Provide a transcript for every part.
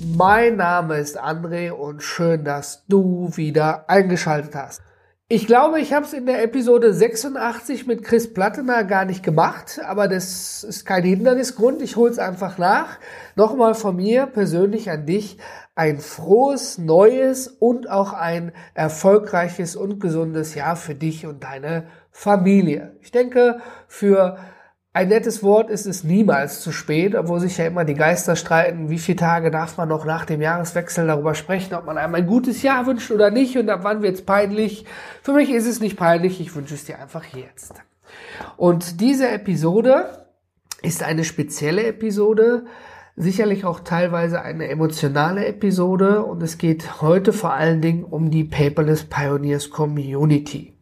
Mein Name ist André und schön, dass du wieder eingeschaltet hast. Ich glaube, ich habe es in der Episode 86 mit Chris Plattener gar nicht gemacht, aber das ist kein Hindernisgrund. Ich hole es einfach nach. Nochmal von mir persönlich an dich ein frohes, neues und auch ein erfolgreiches und gesundes Jahr für dich und deine Familie. Ich denke, für ein nettes Wort ist es niemals zu spät, obwohl sich ja immer die Geister streiten, wie viele Tage darf man noch nach dem Jahreswechsel darüber sprechen, ob man einem ein gutes Jahr wünscht oder nicht und ab wann wird es peinlich. Für mich ist es nicht peinlich, ich wünsche es dir einfach jetzt. Und diese Episode ist eine spezielle Episode, sicherlich auch teilweise eine emotionale Episode und es geht heute vor allen Dingen um die Paperless Pioneers Community.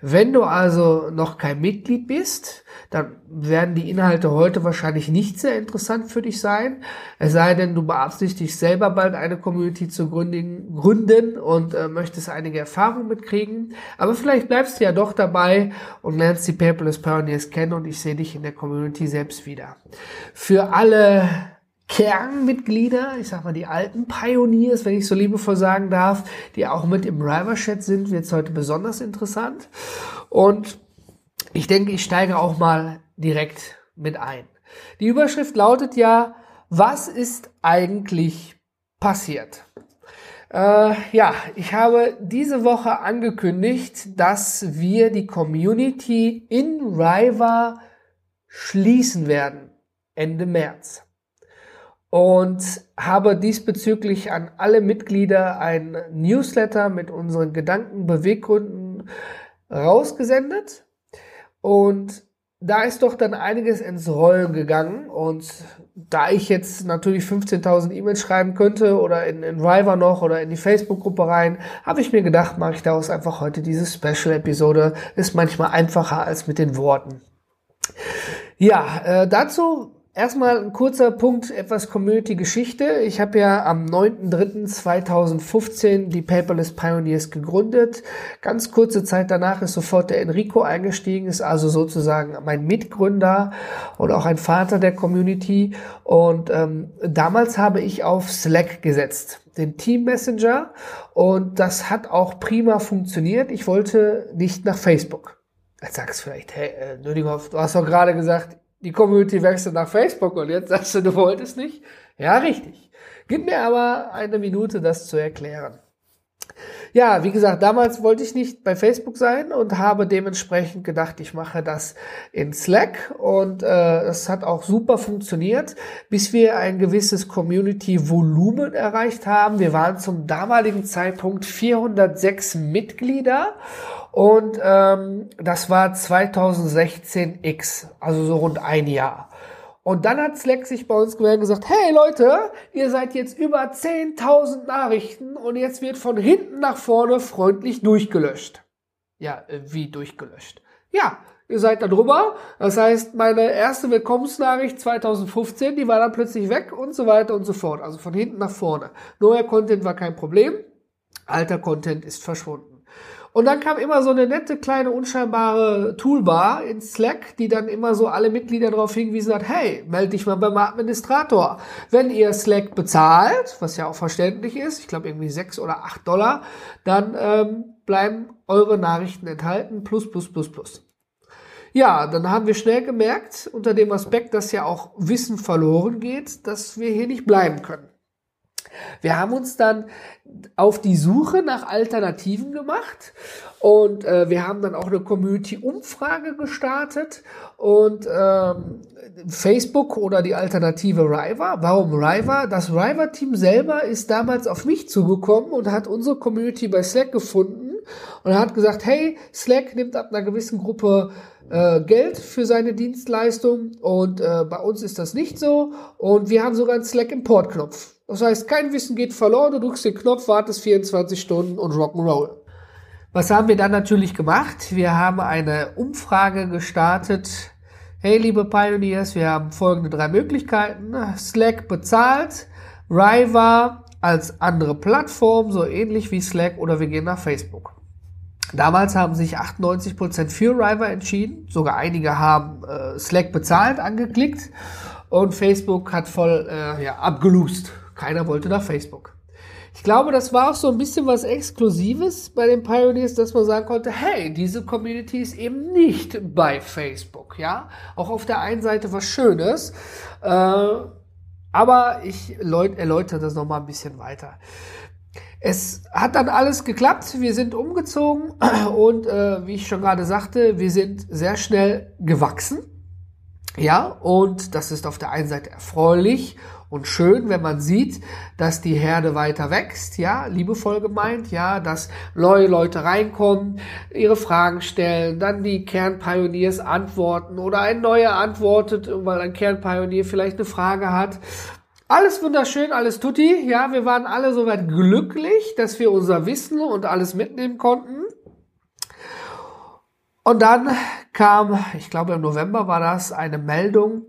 Wenn du also noch kein Mitglied bist, dann werden die Inhalte heute wahrscheinlich nicht sehr interessant für dich sein. Es sei denn, du beabsichtigst selber bald eine Community zu gründen, und äh, möchtest einige Erfahrungen mitkriegen. Aber vielleicht bleibst du ja doch dabei und lernst die Paperless Pioneers kennen und ich sehe dich in der Community selbst wieder. Für alle Kernmitglieder, ich sag mal die alten Pioneers, wenn ich so liebevoll sagen darf, die auch mit im River Chat sind, wird es heute besonders interessant. Und ich denke, ich steige auch mal direkt mit ein. Die Überschrift lautet ja, was ist eigentlich passiert? Äh, ja, ich habe diese Woche angekündigt, dass wir die Community in Riva schließen werden Ende März und habe diesbezüglich an alle Mitglieder ein Newsletter mit unseren Gedanken, Beweggründen rausgesendet und da ist doch dann einiges ins Rollen gegangen und da ich jetzt natürlich 15.000 E-Mails schreiben könnte oder in, in River noch oder in die Facebook-Gruppe rein, habe ich mir gedacht, mache ich daraus einfach heute diese Special-Episode. Ist manchmal einfacher als mit den Worten. Ja, äh, dazu Erstmal ein kurzer Punkt, etwas Community-Geschichte. Ich habe ja am 9.3.2015 die Paperless Pioneers gegründet. Ganz kurze Zeit danach ist sofort der Enrico eingestiegen, ist also sozusagen mein Mitgründer und auch ein Vater der Community. Und ähm, damals habe ich auf Slack gesetzt, den Team Messenger. Und das hat auch prima funktioniert. Ich wollte nicht nach Facebook. Jetzt sagst du vielleicht, hey, äh, Nödinghoff, du hast doch gerade gesagt, die Community wechselt nach Facebook und jetzt sagst du, du wolltest nicht? Ja, richtig. Gib mir aber eine Minute, das zu erklären. Ja, wie gesagt, damals wollte ich nicht bei Facebook sein und habe dementsprechend gedacht, ich mache das in Slack und äh, das hat auch super funktioniert, bis wir ein gewisses Community-Volumen erreicht haben. Wir waren zum damaligen Zeitpunkt 406 Mitglieder und ähm, das war 2016 X, also so rund ein Jahr. Und dann hat Slack sich bei uns gemeldet gesagt, hey Leute, ihr seid jetzt über 10.000 Nachrichten und jetzt wird von hinten nach vorne freundlich durchgelöscht. Ja, äh, wie durchgelöscht? Ja, ihr seid da drüber. Das heißt, meine erste Willkommensnachricht 2015, die war dann plötzlich weg und so weiter und so fort. Also von hinten nach vorne. Neuer Content war kein Problem. Alter Content ist verschwunden. Und dann kam immer so eine nette kleine unscheinbare Toolbar in Slack, die dann immer so alle Mitglieder darauf hingewiesen hat, hey, melde dich mal beim Administrator. Wenn ihr Slack bezahlt, was ja auch verständlich ist, ich glaube irgendwie sechs oder acht Dollar, dann ähm, bleiben eure Nachrichten enthalten, plus, plus, plus, plus. Ja, dann haben wir schnell gemerkt, unter dem Aspekt, dass ja auch Wissen verloren geht, dass wir hier nicht bleiben können. Wir haben uns dann auf die Suche nach Alternativen gemacht und äh, wir haben dann auch eine Community-Umfrage gestartet und ähm, Facebook oder die Alternative River. Warum River? Das River-Team selber ist damals auf mich zugekommen und hat unsere Community bei Slack gefunden und hat gesagt, hey, Slack nimmt ab einer gewissen Gruppe äh, Geld für seine Dienstleistung und äh, bei uns ist das nicht so und wir haben sogar einen Slack-Import-Knopf Das heißt, kein Wissen geht verloren, du drückst den Knopf, wartest 24 Stunden und Rock'n'Roll. Was haben wir dann natürlich gemacht? Wir haben eine Umfrage gestartet. Hey, liebe Pioneers, wir haben folgende drei Möglichkeiten. Slack bezahlt, Riva als andere Plattform, so ähnlich wie Slack oder wir gehen nach Facebook. Damals haben sich 98% für Riva entschieden. Sogar einige haben äh, Slack bezahlt angeklickt und Facebook hat voll äh, ja, abgelust. Keiner wollte nach Facebook. Ich glaube, das war auch so ein bisschen was Exklusives bei den Pioneers, dass man sagen konnte, hey, diese Community ist eben nicht bei Facebook, ja. Auch auf der einen Seite was Schönes, äh, aber ich erläutere das nochmal ein bisschen weiter. Es hat dann alles geklappt, wir sind umgezogen und äh, wie ich schon gerade sagte, wir sind sehr schnell gewachsen. Ja, und das ist auf der einen Seite erfreulich und schön, wenn man sieht, dass die Herde weiter wächst, ja, liebevoll gemeint, ja, dass neue Leute reinkommen, ihre Fragen stellen, dann die Kernpioniers antworten oder ein neuer antwortet, weil ein Kernpionier vielleicht eine Frage hat. Alles wunderschön, alles tutti, ja, wir waren alle soweit glücklich, dass wir unser Wissen und alles mitnehmen konnten. Und dann kam, ich glaube im November war das, eine Meldung,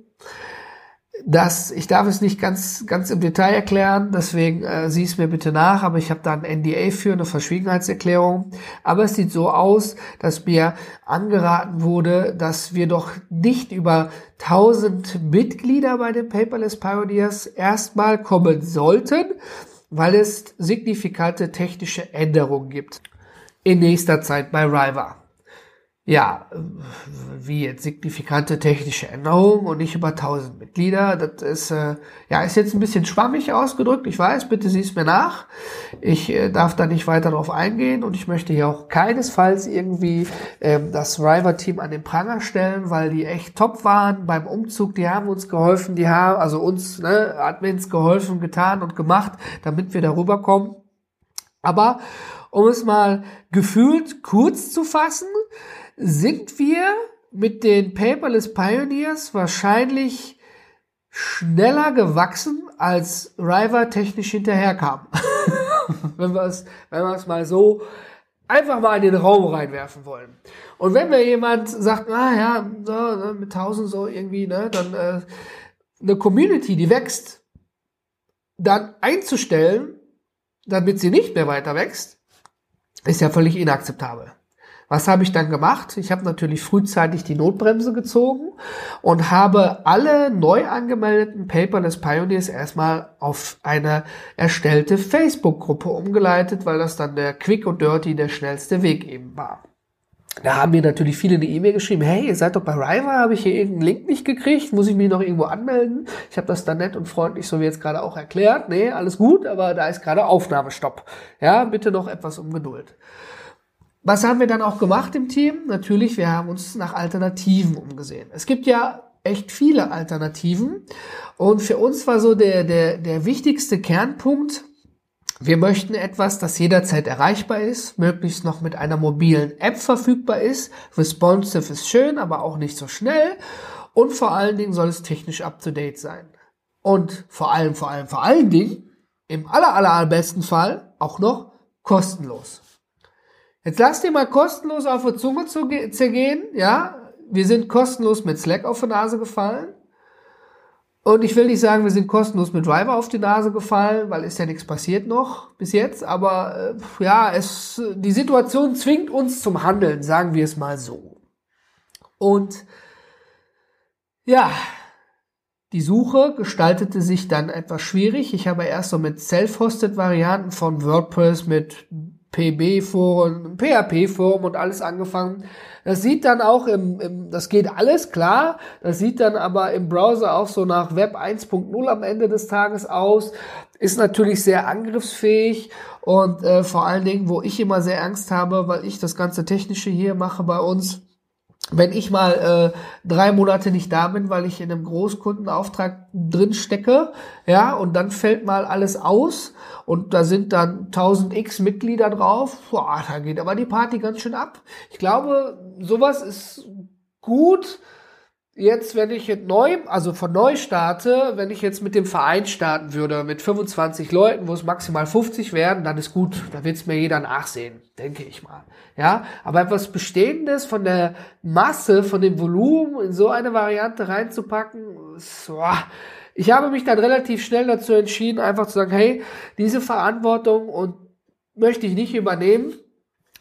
dass ich darf es nicht ganz ganz im Detail erklären, deswegen äh, sieh es mir bitte nach, aber ich habe da ein NDA für eine Verschwiegenheitserklärung. Aber es sieht so aus, dass mir angeraten wurde, dass wir doch nicht über 1000 Mitglieder bei den Paperless Pioneers erstmal kommen sollten, weil es signifikante technische Änderungen gibt in nächster Zeit bei Riva ja, wie jetzt signifikante technische Änderungen und nicht über 1000 Mitglieder. Das ist, äh, ja, ist jetzt ein bisschen schwammig ausgedrückt. Ich weiß, bitte sieh's mir nach. Ich äh, darf da nicht weiter drauf eingehen und ich möchte hier auch keinesfalls irgendwie ähm, das River-Team an den Pranger stellen, weil die echt top waren beim Umzug. Die haben uns geholfen, die haben, also uns, ne, Admins geholfen, getan und gemacht, damit wir darüber kommen. Aber um es mal gefühlt kurz zu fassen, sind wir mit den Paperless Pioneers wahrscheinlich schneller gewachsen, als River technisch hinterherkam. wenn wir es, wenn wir es mal so einfach mal in den Raum reinwerfen wollen. Und wenn mir jemand sagt, ah ja, so, mit 1000 so irgendwie, ne, dann äh, eine Community, die wächst, dann einzustellen, damit sie nicht mehr weiter wächst, ist ja völlig inakzeptabel. Was habe ich dann gemacht? Ich habe natürlich frühzeitig die Notbremse gezogen und habe alle neu angemeldeten Paperless Pioneers erstmal auf eine erstellte Facebook-Gruppe umgeleitet, weil das dann der Quick und Dirty der schnellste Weg eben war. Da haben mir natürlich viele eine E-Mail geschrieben, hey, ihr seid doch bei Riva, habe ich hier irgendeinen Link nicht gekriegt, muss ich mich noch irgendwo anmelden? Ich habe das dann nett und freundlich, so wie jetzt gerade auch erklärt. Nee, alles gut, aber da ist gerade Aufnahmestopp. Ja, bitte noch etwas um Geduld. Was haben wir dann auch gemacht im Team? Natürlich, wir haben uns nach Alternativen umgesehen. Es gibt ja echt viele Alternativen. Und für uns war so der, der, der wichtigste Kernpunkt, wir möchten etwas, das jederzeit erreichbar ist, möglichst noch mit einer mobilen App verfügbar ist. Responsive ist schön, aber auch nicht so schnell. Und vor allen Dingen soll es technisch up-to-date sein. Und vor allem, vor allem, vor allen Dingen, im aller, aller, allerbesten Fall auch noch kostenlos. Jetzt lass dir mal kostenlos auf die Zunge zergehen, ja. Wir sind kostenlos mit Slack auf die Nase gefallen. Und ich will nicht sagen, wir sind kostenlos mit Driver auf die Nase gefallen, weil ist ja nichts passiert noch bis jetzt. Aber äh, ja, es, die Situation zwingt uns zum Handeln, sagen wir es mal so. Und ja, die Suche gestaltete sich dann etwas schwierig. Ich habe erst so mit Self-Hosted-Varianten von WordPress, mit PB-Foren, PHP-Forum und alles angefangen. Das sieht dann auch im, im, das geht alles klar, das sieht dann aber im Browser auch so nach Web 1.0 am Ende des Tages aus, ist natürlich sehr angriffsfähig und äh, vor allen Dingen, wo ich immer sehr Angst habe, weil ich das ganze Technische hier mache bei uns, wenn ich mal äh, drei Monate nicht da bin, weil ich in einem Großkundenauftrag drin stecke, ja, und dann fällt mal alles aus und da sind dann 1000 X Mitglieder drauf, boah, da geht aber die Party ganz schön ab. Ich glaube, sowas ist gut, jetzt, wenn ich jetzt neu, also von neu starte, wenn ich jetzt mit dem Verein starten würde, mit 25 Leuten, wo es maximal 50 werden, dann ist gut, da wird es mir jeder nachsehen, denke ich mal. Ja, aber etwas Bestehendes von der Masse, von dem Volumen in so eine Variante reinzupacken, so, ich habe mich dann relativ schnell dazu entschieden, einfach zu sagen, hey, diese Verantwortung und möchte ich nicht übernehmen.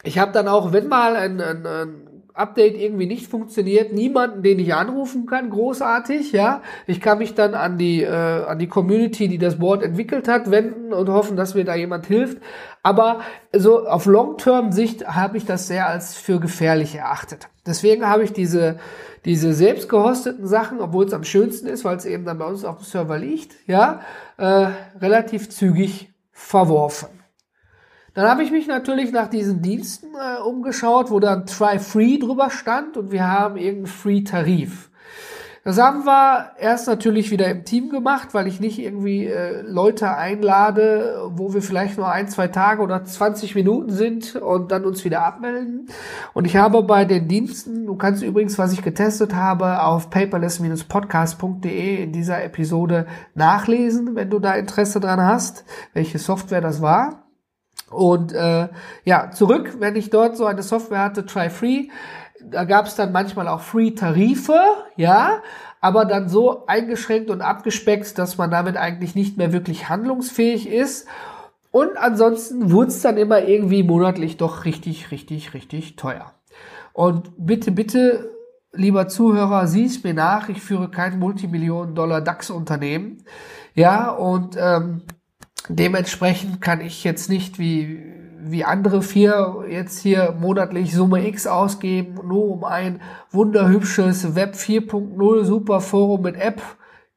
Ich habe dann auch, wenn mal ein, ein, ein Update irgendwie nicht funktioniert, niemanden, den ich anrufen kann, großartig, ja. Ich kann mich dann an die, äh, an die Community, die das Board entwickelt hat, wenden und hoffen, dass mir da jemand hilft. Aber so auf Long-Term-Sicht habe ich das sehr als für gefährlich erachtet. Deswegen habe ich diese, diese selbst gehosteten Sachen, obwohl es am schönsten ist, weil es eben dann bei uns auf dem Server liegt, ja, äh, relativ zügig verworfen. Dann habe ich mich natürlich nach diesen Diensten äh, umgeschaut, wo dann Try Free drüber stand und wir haben irgendeinen Free-Tarif. Das haben wir erst natürlich wieder im Team gemacht, weil ich nicht irgendwie äh, Leute einlade, wo wir vielleicht nur ein, zwei Tage oder 20 Minuten sind und dann uns wieder abmelden. Und ich habe bei den Diensten, du kannst übrigens, was ich getestet habe, auf paperless-podcast.de in dieser Episode nachlesen, wenn du da Interesse dran hast, welche Software das war. Und äh, ja, zurück, wenn ich dort so eine Software hatte, Try Free, da gab es dann manchmal auch Free-Tarife, ja, aber dann so eingeschränkt und abgespeckt, dass man damit eigentlich nicht mehr wirklich handlungsfähig ist. Und ansonsten wurde es dann immer irgendwie monatlich doch richtig, richtig, richtig teuer. Und bitte, bitte, lieber Zuhörer, sieh es mir nach, ich führe kein Multimillionen-Dollar DAX-Unternehmen. Ja, und ähm, Dementsprechend kann ich jetzt nicht wie, wie andere vier jetzt hier monatlich Summe X ausgeben, nur um ein wunderhübsches Web 4.0 Super Forum mit App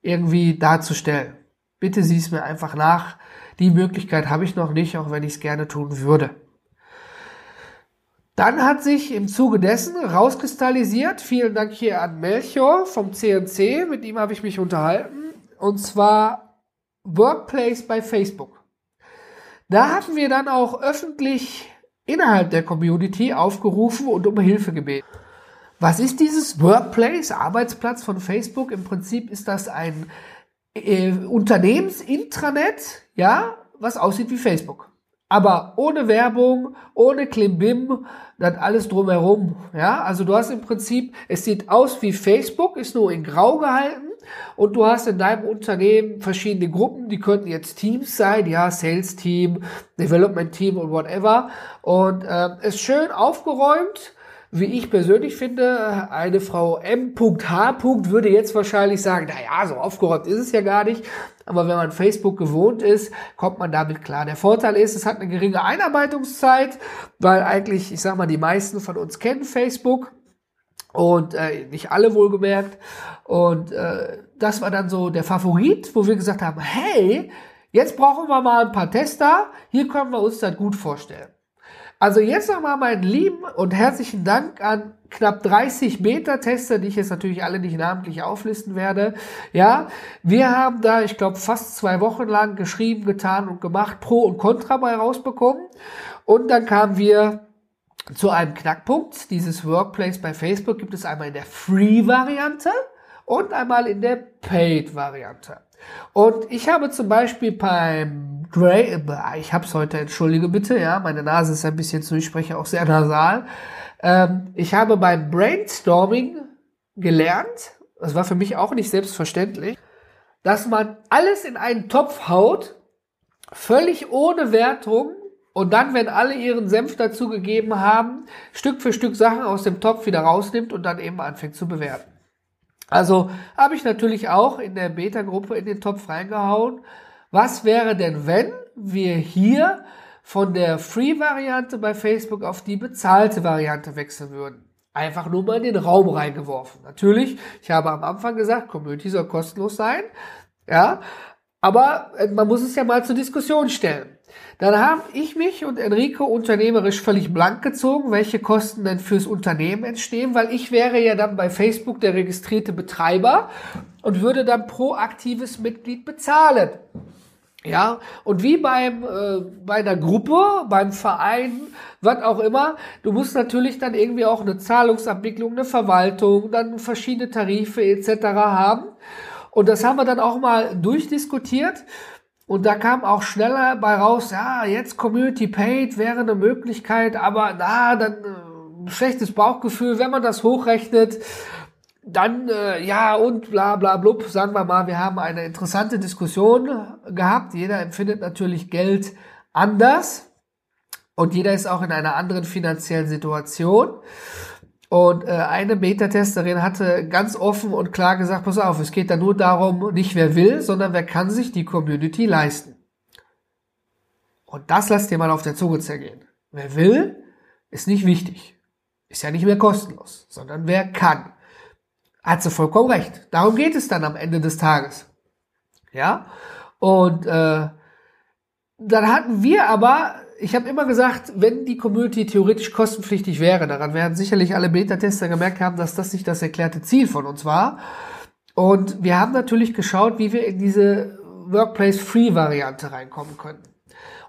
irgendwie darzustellen. Bitte sieh es mir einfach nach. Die Möglichkeit habe ich noch nicht, auch wenn ich es gerne tun würde. Dann hat sich im Zuge dessen rauskristallisiert, vielen Dank hier an Melchior vom CNC, mit ihm habe ich mich unterhalten, und zwar Workplace bei Facebook. Da haben wir dann auch öffentlich innerhalb der Community aufgerufen und um Hilfe gebeten. Was ist dieses Workplace, Arbeitsplatz von Facebook? Im Prinzip ist das ein äh, Unternehmensintranet, ja, was aussieht wie Facebook. Aber ohne Werbung, ohne Klimbim, dann alles drumherum. Ja, also du hast im Prinzip, es sieht aus wie Facebook, ist nur in Grau gehalten und du hast in deinem Unternehmen verschiedene Gruppen, die könnten jetzt Teams sein, ja, Sales Team, Development Team und whatever. Und äh, ist schön aufgeräumt. Wie ich persönlich finde, eine Frau M.H. würde jetzt wahrscheinlich sagen, na ja, so aufgeräumt ist es ja gar nicht. Aber wenn man Facebook gewohnt ist, kommt man damit klar. Der Vorteil ist, es hat eine geringe Einarbeitungszeit, weil eigentlich, ich sag mal, die meisten von uns kennen Facebook und äh, nicht alle wohlgemerkt. Und äh, das war dann so der Favorit, wo wir gesagt haben, hey, jetzt brauchen wir mal ein paar Tester, hier können wir uns das gut vorstellen. Also jetzt nochmal meinen lieben und herzlichen Dank an knapp 30 Beta-Tester, die ich jetzt natürlich alle nicht namentlich auflisten werde. Ja, wir haben da, ich glaube, fast zwei Wochen lang geschrieben, getan und gemacht, Pro und Contra mal rausbekommen. Und dann kamen wir zu einem Knackpunkt. Dieses Workplace bei Facebook gibt es einmal in der Free-Variante und einmal in der Paid-Variante. Und ich habe zum Beispiel beim Grey, äh, ich habe es heute, entschuldige bitte, ja, meine Nase ist ein bisschen zu, ich spreche auch sehr nasal. Ähm, ich habe beim Brainstorming gelernt, das war für mich auch nicht selbstverständlich, dass man alles in einen Topf haut, völlig ohne Wertung und dann, wenn alle ihren Senf dazugegeben haben, Stück für Stück Sachen aus dem Topf wieder rausnimmt und dann eben anfängt zu bewerten. Also habe ich natürlich auch in der Beta-Gruppe in den Topf reingehauen. Was wäre denn, wenn wir hier von der Free-Variante bei Facebook auf die bezahlte Variante wechseln würden? Einfach nur mal in den Raum reingeworfen. Natürlich, ich habe am Anfang gesagt, Community soll kostenlos sein. Ja, aber äh, man muss es ja mal zur Diskussion stellen. Dann habe ich mich und Enrico unternehmerisch völlig blank gezogen, welche Kosten denn fürs Unternehmen entstehen, weil ich wäre ja dann bei Facebook der registrierte Betreiber und würde dann pro aktives Mitglied bezahlen. Ja, und wie beim äh, bei einer Gruppe, beim Verein, was auch immer, du musst natürlich dann irgendwie auch eine Zahlungsabwicklung, eine Verwaltung, dann verschiedene Tarife etc. haben. Und das haben wir dann auch mal durchdiskutiert. Und da kam auch schneller bei raus, ja, jetzt Community Paid wäre eine Möglichkeit, aber na, dann äh, schlechtes Bauchgefühl, wenn man das hochrechnet dann, äh, ja, und bla bla blub, sagen wir mal, wir haben eine interessante Diskussion gehabt. Jeder empfindet natürlich Geld anders und jeder ist auch in einer anderen finanziellen Situation. Und äh, eine Beta-Testerin hatte ganz offen und klar gesagt, pass auf, es geht da nur darum, nicht wer will, sondern wer kann sich die Community leisten. Und das lasst ihr mal auf der Zunge zergehen. Wer will, ist nicht wichtig. Ist ja nicht mehr kostenlos, sondern wer kann. Hat sie vollkommen recht. Darum geht es dann am Ende des Tages. Ja? Und äh, dann hatten wir aber, ich habe immer gesagt, wenn die Community theoretisch kostenpflichtig wäre, daran werden sicherlich alle Beta-Tester gemerkt haben, dass das nicht das erklärte Ziel von uns war. Und wir haben natürlich geschaut, wie wir in diese Workplace-Free-Variante reinkommen können.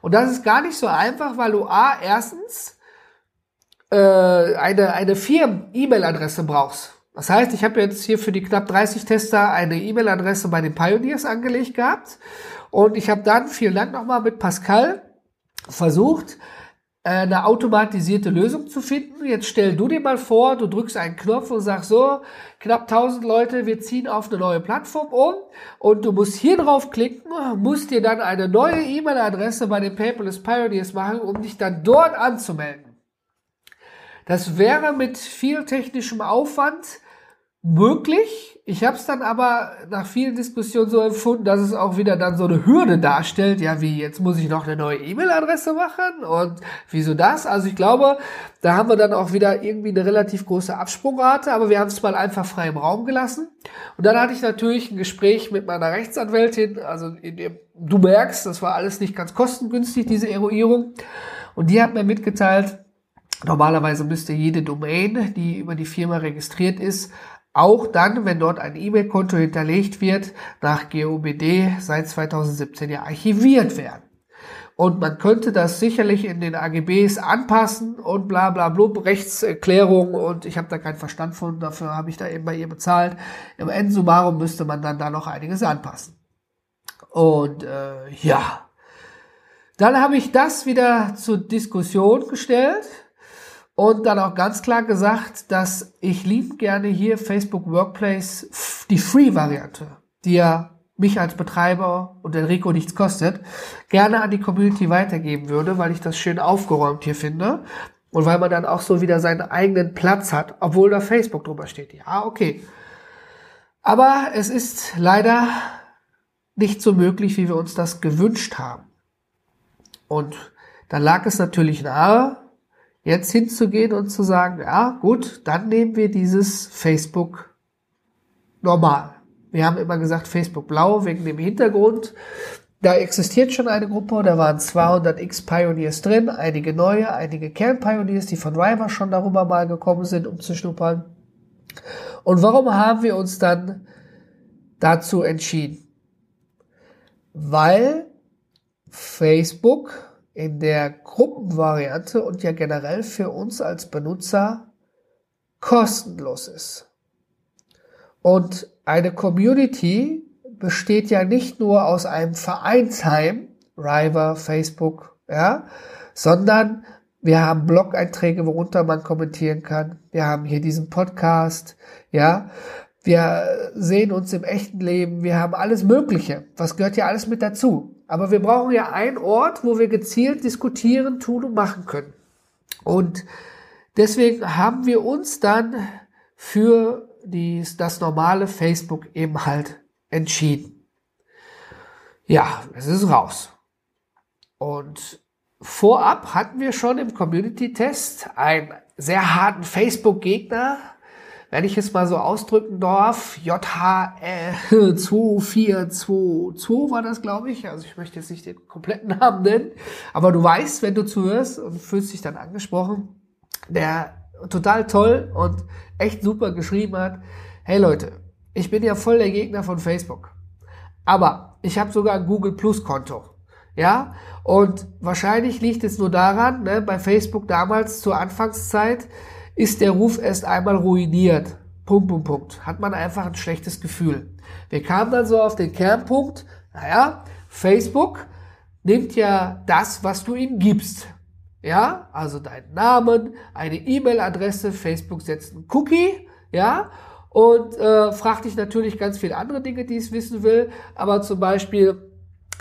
Und das ist gar nicht so einfach, weil du A, erstens äh, eine, eine Firmen-E-Mail-Adresse brauchst. Das heißt, ich habe jetzt hier für die knapp 30 Tester eine E-Mail-Adresse bei den Pioneers angelegt gehabt. Und ich habe dann, vielen Dank nochmal, mit Pascal versucht, äh, eine automatisierte Lösung zu finden. Jetzt stell du dir mal vor, du drückst einen Knopf und sagst so, knapp 1000 Leute, wir ziehen auf eine neue Plattform um und du musst hier drauf klicken, musst dir dann eine neue E-Mail-Adresse bei den Paperless Pioneers machen, um dich dann dort anzumelden. Das wäre mit viel technischem Aufwand möglich. Ich habe es dann aber nach vielen Diskussionen so empfunden, dass es auch wieder dann so eine Hürde darstellt. Ja, wie jetzt muss ich noch eine neue E-Mail-Adresse machen und wieso das? Also ich glaube, da haben wir dann auch wieder irgendwie eine relativ große Absprungrate, aber wir haben es mal einfach frei im Raum gelassen. Und dann hatte ich natürlich ein Gespräch mit meiner Rechtsanwältin, also in dem, du merkst, das war alles nicht ganz kostengünstig, diese Eruierung. Und die hat mir mitgeteilt, Normalerweise müsste jede Domain, die über die Firma registriert ist, auch dann, wenn dort ein E-Mail-Konto hinterlegt wird, nach GOBD seit 2017 ja archiviert werden. Und man könnte das sicherlich in den AGBs anpassen und bla bla bla, Rechtserklärung und ich habe da keinen Verstand von, dafür habe ich da eben bei ihr bezahlt. Im Endsummarum müsste man dann da noch einiges anpassen. Und äh, ja, dann habe ich das wieder zur Diskussion gestellt und dann auch ganz klar gesagt, dass ich lieb gerne hier Facebook Workplace, die Free-Variante, die ja mich als Betreiber und Enrico nichts kostet, gerne an die Community weitergeben würde, weil ich das schön aufgeräumt hier finde und weil man dann auch so wieder seinen eigenen Platz hat, obwohl da Facebook drüber steht. Ja, okay. Aber es ist leider nicht so möglich, wie wir uns das gewünscht haben. Und da lag es natürlich nahe, jetzt hinzugehen und zu sagen, ja gut, dann nehmen wir dieses Facebook normal. Wir haben immer gesagt Facebook blau wegen dem Hintergrund. Da existiert schon eine Gruppe, da waren 200 X-Pioneers drin, einige neue, einige Kern-Pioneers, die von River schon darüber mal gekommen sind, um zu schnuppern. Und warum haben wir uns dann dazu entschieden? Weil Facebook in der Gruppenvariante und ja generell für uns als Benutzer kostenlos ist. Und eine Community besteht ja nicht nur aus einem Vereinsheim, River, Facebook, ja, sondern wir haben Blog-Einträge, worunter man kommentieren kann. Wir haben hier diesen Podcast, ja. Wir sehen uns im echten Leben. Wir haben alles Mögliche. Was gehört ja alles mit dazu? Aber wir brauchen ja einen Ort, wo wir gezielt diskutieren, tun und machen können. Und deswegen haben wir uns dann für die, das normale Facebook eben halt entschieden. Ja, es ist raus. Und vorab hatten wir schon im Community-Test einen sehr harten Facebook-Gegner wenn ich es mal so ausdrücken darf, JH2422 war das, glaube ich. Also ich möchte jetzt nicht den kompletten Namen nennen, aber du weißt, wenn du zuhörst und fühlst dich dann angesprochen, der total toll und echt super geschrieben hat, hey Leute, ich bin ja voll der Gegner von Facebook. Aber ich habe sogar ein Google Plus Konto. Ja, und wahrscheinlich liegt es nur daran, ne, bei Facebook damals zur Anfangszeit ist der Ruf erst einmal ruiniert. Punkt, Punkt, Punkt. Hat man einfach ein schlechtes Gefühl. Wir kamen dann so auf den Kernpunkt, naja, Facebook nimmt ja das, was du ihm gibst. Ja, also deinen Namen, eine E-Mail-Adresse, Facebook setzt einen Cookie, ja, und äh, fragt dich natürlich ganz viele andere Dinge, die es wissen will, aber zum Beispiel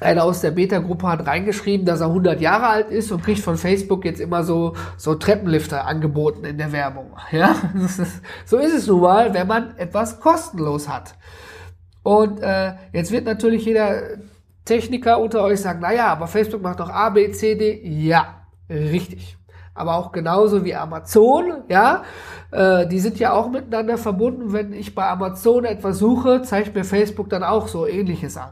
einer aus der Beta-Gruppe hat reingeschrieben, dass er 100 Jahre alt ist und kriegt von Facebook jetzt immer so, so Treppenlifter angeboten in der Werbung. Ja, so ist es nun mal, wenn man etwas kostenlos hat. Und äh, jetzt wird natürlich jeder Techniker unter euch sagen, naja, aber Facebook macht doch A, B, C, D. Ja, richtig. Aber auch genauso wie Amazon, ja, äh, die sind ja auch miteinander verbunden. Wenn ich bei Amazon etwas suche, zeigt mir Facebook dann auch so ähnliches an.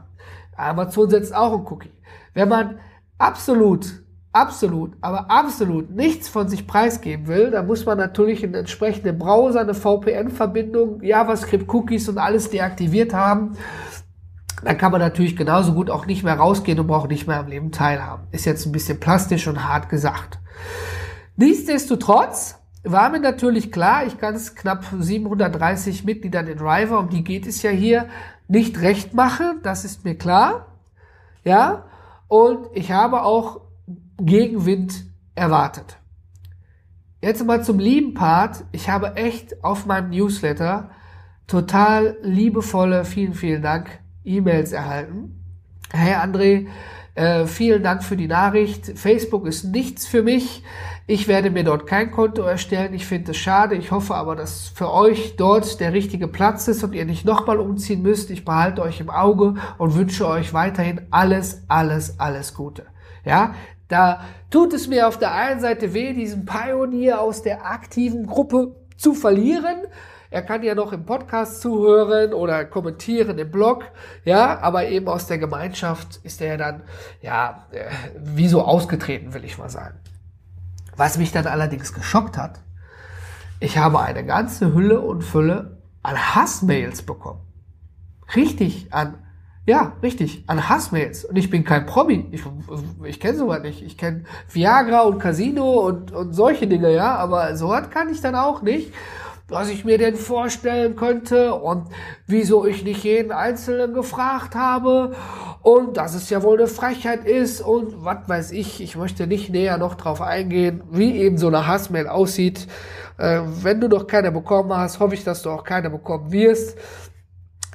Amazon setzt auch ein Cookie. Wenn man absolut, absolut, aber absolut nichts von sich preisgeben will, dann muss man natürlich einen entsprechenden Browser, eine VPN-Verbindung, JavaScript-Cookies und alles deaktiviert haben. Dann kann man natürlich genauso gut auch nicht mehr rausgehen und braucht nicht mehr am Leben teilhaben. Ist jetzt ein bisschen plastisch und hart gesagt. Nichtsdestotrotz war mir natürlich klar, ich kann es knapp 730 Mitgliedern in Driver, um die geht es ja hier, nicht recht mache, das ist mir klar. Ja, und ich habe auch Gegenwind erwartet. Jetzt mal zum lieben Part. Ich habe echt auf meinem Newsletter total liebevolle, vielen, vielen Dank, E-Mails erhalten. Hey André, äh, vielen Dank für die Nachricht. Facebook ist nichts für mich. Ich werde mir dort kein Konto erstellen. Ich finde es schade. Ich hoffe aber, dass für euch dort der richtige Platz ist und ihr nicht nochmal umziehen müsst. Ich behalte euch im Auge und wünsche euch weiterhin alles, alles, alles Gute. Ja, da tut es mir auf der einen Seite weh, diesen Pionier aus der aktiven Gruppe zu verlieren. Er kann ja noch im Podcast zuhören oder kommentieren im Blog, ja, aber eben aus der Gemeinschaft ist er dann, ja, äh, wie so ausgetreten, will ich mal sagen. Was mich dann allerdings geschockt hat, ich habe eine ganze Hülle und Fülle an Hassmails bekommen. Richtig, an, ja, richtig, an Hassmails. Und ich bin kein Promi. Ich, ich kenne sowas nicht. Ich kenne Viagra und Casino und, und solche Dinge, ja, aber sowas kann ich dann auch nicht was ich mir denn vorstellen könnte und wieso ich nicht jeden Einzelnen gefragt habe und dass es ja wohl eine Frechheit ist und was weiß ich. Ich möchte nicht näher noch drauf eingehen, wie eben so eine Hassmail aussieht. Äh, wenn du noch keine bekommen hast, hoffe ich, dass du auch keine bekommen wirst.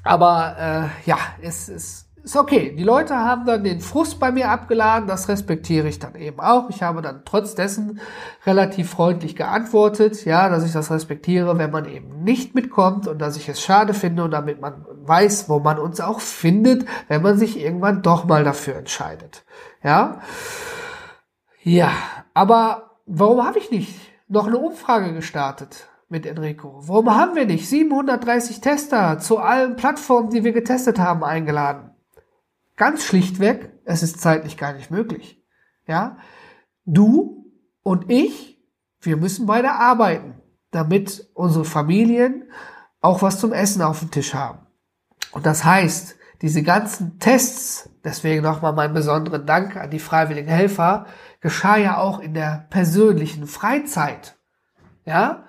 Aber äh, ja, es ist ist okay. Die Leute haben dann den Frust bei mir abgeladen, das respektiere ich dann eben auch. Ich habe dann trotz dessen relativ freundlich geantwortet, ja, dass ich das respektiere, wenn man eben nicht mitkommt und dass ich es schade finde und damit man weiß, wo man uns auch findet, wenn man sich irgendwann doch mal dafür entscheidet. Ja. Ja, aber warum habe ich nicht noch eine Umfrage gestartet? mit Enrico? Warum haben wir nicht 730 Tester zu allen Plattformen, die wir getestet haben, eingeladen? Ganz schlichtweg, es ist zeitlich gar nicht möglich. Ja, du und ich, wir müssen beide arbeiten, damit unsere Familien auch was zum Essen auf dem Tisch haben. Und das heißt, diese ganzen Tests, deswegen nochmal meinen besonderen Dank an die freiwilligen Helfer, geschah ja auch in der persönlichen Freizeit. Ja?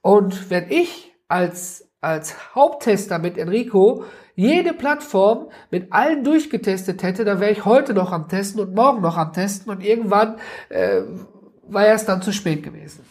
Und wenn ich als, als Haupttester mit Enrico jede Plattform mit allen durchgetestet hätte, da wäre ich heute noch am Testen und morgen noch am Testen und irgendwann äh, war es dann zu spät gewesen.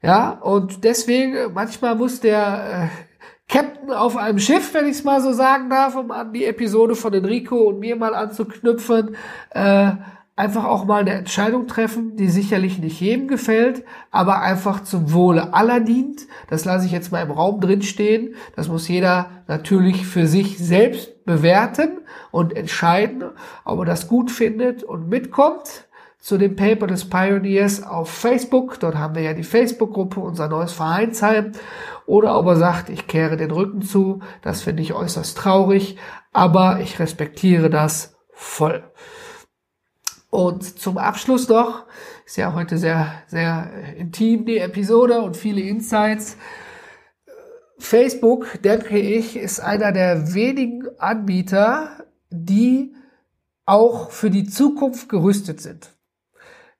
Ja, und deswegen, manchmal muss der äh, Captain auf einem Schiff, wenn ich es mal so sagen darf, um an die Episode von Enrico und mir mal anzuknüpfen, äh, einfach auch mal eine Entscheidung treffen, die sicherlich nicht jedem gefällt, aber einfach zum Wohle aller dient. Das lasse ich jetzt mal im Raum drin stehen. Das muss jeder natürlich für sich selbst bewerten und entscheiden, ob er das gut findet und mitkommt zu dem Paper des Pioneers auf Facebook. Dort haben wir ja die Facebook-Gruppe, unser neues Vereinsheim. Oder ob er sagt, ich kehre den Rücken zu. Das finde ich äußerst traurig, aber ich respektiere das voll. Und zum Abschluss noch, ist ja heute sehr, sehr intim die Episode und viele Insights. Facebook, denke ich, ist einer der wenigen Anbieter, die auch für die Zukunft gerüstet sind.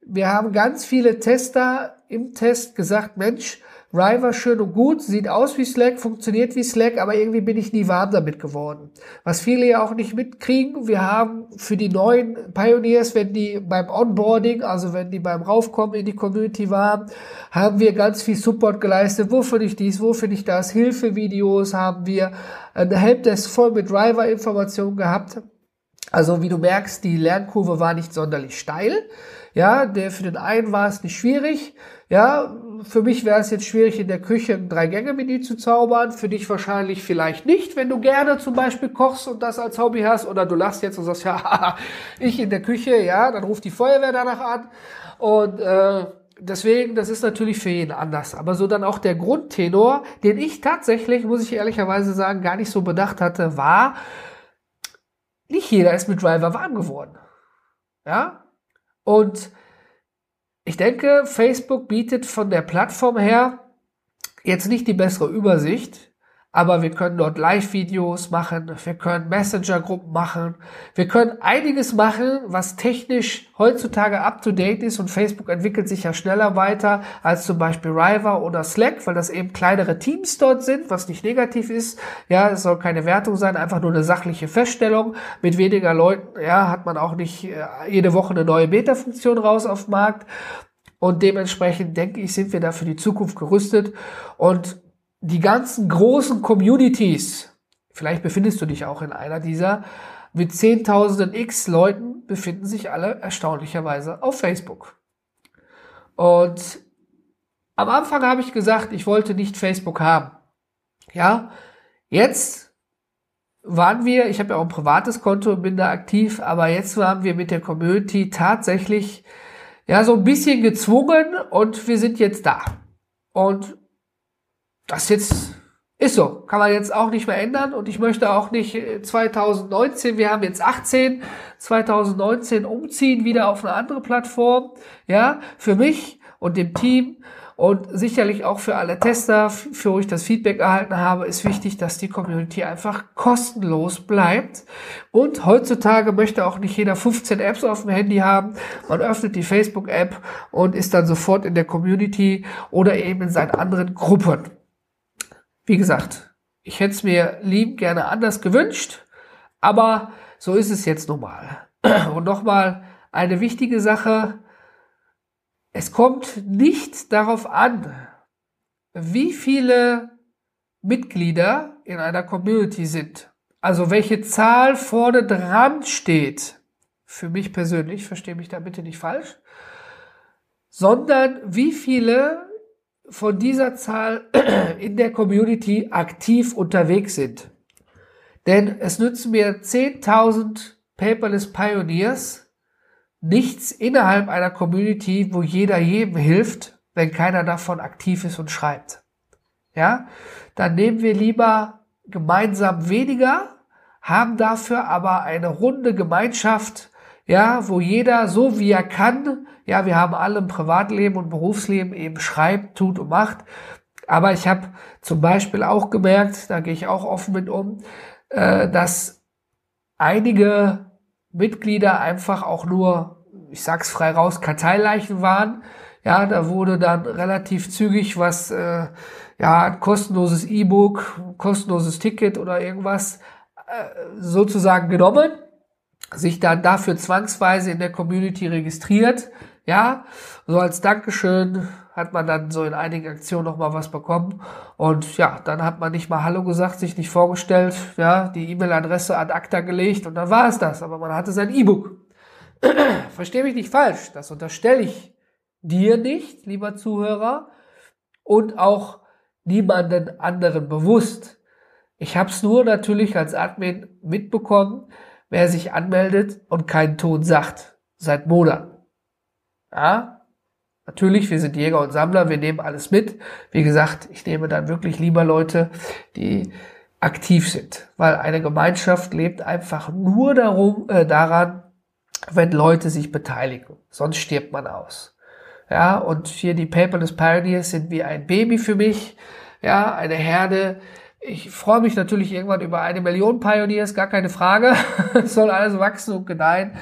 Wir haben ganz viele Tester im Test gesagt, Mensch, River schön und gut, sieht aus wie Slack, funktioniert wie Slack, aber irgendwie bin ich nie warm damit geworden. Was viele ja auch nicht mitkriegen, wir haben für die neuen Pioneers, wenn die beim Onboarding, also wenn die beim Raufkommen in die Community waren, haben wir ganz viel Support geleistet. Wo finde ich dies, wo finde ich das? Hilfevideos haben wir, ein Helpdesk voll mit Driver-Informationen gehabt. Also wie du merkst, die Lernkurve war nicht sonderlich steil. Ja, der für den einen war es nicht schwierig. Ja, für mich wäre es jetzt schwierig, in der Küche ein Drei-Gänge-Menü zu zaubern. Für dich wahrscheinlich vielleicht nicht, wenn du gerne zum Beispiel kochst und das als Hobby hast. Oder du lachst jetzt und sagst, ja, ich in der Küche, ja, dann ruft die Feuerwehr danach an. Und äh, deswegen, das ist natürlich für jeden anders. Aber so dann auch der Grundtenor, den ich tatsächlich, muss ich ehrlicherweise sagen, gar nicht so bedacht hatte, war, nicht jeder ist mit Driver warm geworden. Ja? Und ich denke, Facebook bietet von der Plattform her jetzt nicht die bessere Übersicht, aber wir können dort Live-Videos machen, wir können Messenger-Gruppen machen, wir können einiges machen, was technisch heutzutage up-to-date ist und Facebook entwickelt sich ja schneller weiter als zum Beispiel River oder Slack, weil das eben kleinere Teams dort sind, was nicht negativ ist. Ja, es soll keine Wertung sein, einfach nur eine sachliche Feststellung. Mit weniger Leuten, ja, hat man auch nicht äh, jede Woche eine neue Beta-Funktion raus auf dem Markt. Und dementsprechend denke ich, sind wir da für die Zukunft gerüstet. Und die ganzen großen Communities, vielleicht befindest du dich auch in einer dieser, mit zehntausenden X Leuten befinden sich alle erstaunlicherweise auf Facebook. Und am Anfang habe ich gesagt, ich wollte nicht Facebook haben. Ja, jetzt waren wir, ich habe ja auch ein privates Konto und bin da aktiv, aber jetzt waren wir mit der Community tatsächlich ja so ein bisschen gezwungen und wir sind jetzt da. Und das jetzt ist so, kann man jetzt auch nicht mehr ändern und ich möchte auch nicht 2019, äh, wir haben jetzt 18, 2019 umziehen wieder auf eine andere Plattform. Ja, für mich und dem Team und sicherlich auch für alle Tester, für wo ich das Feedback erhalten habe, ist wichtig, dass die Community einfach kostenlos bleibt. Und heutzutage möchte auch nicht jeder 15 Apps auf dem Handy haben. Man öffnet die Facebook-App und ist dann sofort in der Community oder eben in seinen anderen Gruppen. Wie gesagt, ich hätte es mir lieb gerne anders gewünscht, aber so ist es jetzt nun mal. Und nochmal eine wichtige Sache. Es kommt nicht darauf an, wie viele Mitglieder in einer Community sind. Also welche Zahl vorne dran steht. Für mich persönlich, verstehe mich da bitte nicht falsch. Sondern wie viele von dieser Zahl in der Community aktiv unterwegs sind. Denn es nützen mir 10.000 Paperless Pioneers nichts innerhalb einer Community, wo jeder jedem hilft, wenn keiner davon aktiv ist und schreibt. Ja, dann nehmen wir lieber gemeinsam weniger, haben dafür aber eine runde Gemeinschaft, ja, wo jeder so wie er kann, ja, wir haben alle im Privatleben und Berufsleben eben schreibt, tut und macht. Aber ich habe zum Beispiel auch gemerkt, da gehe ich auch offen mit um, äh, dass einige Mitglieder einfach auch nur, ich sag's frei raus, Karteileichen waren. Ja, da wurde dann relativ zügig was, äh, ja, kostenloses E-Book, kostenloses Ticket oder irgendwas äh, sozusagen genommen sich dann dafür zwangsweise in der Community registriert. Ja, so als Dankeschön hat man dann so in einigen Aktionen nochmal was bekommen. Und ja, dann hat man nicht mal Hallo gesagt, sich nicht vorgestellt, ja, die E-Mail-Adresse ad acta gelegt und dann war es das. Aber man hatte sein E-Book. Verstehe mich nicht falsch, das unterstelle ich dir nicht, lieber Zuhörer, und auch niemanden anderen bewusst. Ich habe es nur natürlich als Admin mitbekommen, wer sich anmeldet und keinen Ton sagt. Seit Monaten. Ja, natürlich, wir sind Jäger und Sammler, wir nehmen alles mit. Wie gesagt, ich nehme dann wirklich lieber Leute, die aktiv sind, weil eine Gemeinschaft lebt einfach nur darum, äh, daran, wenn Leute sich beteiligen. Sonst stirbt man aus. Ja, und hier die Paperless Pioneers sind wie ein Baby für mich. Ja, eine Herde, ich freue mich natürlich irgendwann über eine Million Pioneers, gar keine Frage. es soll alles wachsen und gedeihen.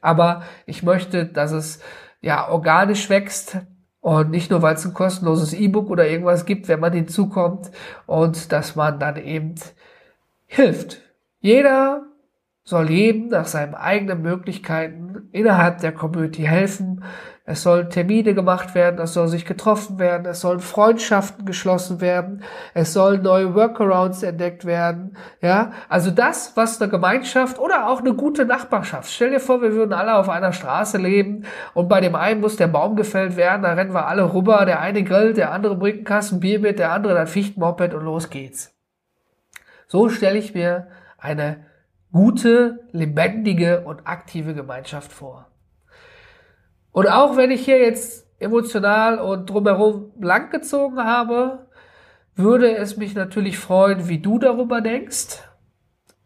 Aber ich möchte, dass es ja organisch wächst, und nicht nur, weil es ein kostenloses E-Book oder irgendwas gibt, wenn man hinzukommt und dass man dann eben hilft. Jeder soll jedem nach seinen eigenen Möglichkeiten innerhalb der Community helfen. Es sollen Termine gemacht werden, es soll sich getroffen werden, es sollen Freundschaften geschlossen werden, es sollen neue Workarounds entdeckt werden. Ja, also das, was eine Gemeinschaft oder auch eine gute Nachbarschaft. Stell dir vor, wir würden alle auf einer Straße leben und bei dem einen muss der Baum gefällt werden, da rennen wir alle rüber, der eine grillt, der andere bringt einen Kasten Bier mit, der andere dann Fichtenmoped und los geht's. So stelle ich mir eine gute, lebendige und aktive Gemeinschaft vor. Und auch wenn ich hier jetzt emotional und drumherum langgezogen habe, würde es mich natürlich freuen, wie du darüber denkst,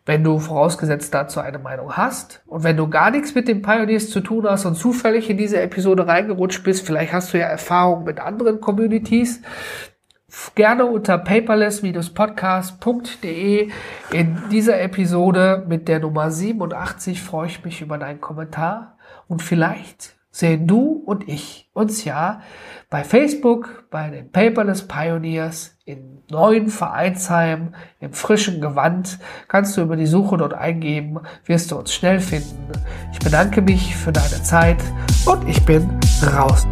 wenn du vorausgesetzt dazu eine Meinung hast. Und wenn du gar nichts mit den Pioneers zu tun hast und zufällig in diese Episode reingerutscht bist, vielleicht hast du ja Erfahrungen mit anderen Communities, gerne unter paperless-podcast.de. In dieser Episode mit der Nummer 87 freue ich mich über deinen Kommentar und vielleicht sehen du und ich uns ja bei Facebook, bei den Paperless Pioneers in neuen Vereinsheim, im frischen Gewand. Kannst du über die Suche dort eingeben, wirst du uns schnell finden. Ich bedanke mich für deine Zeit und ich bin raus.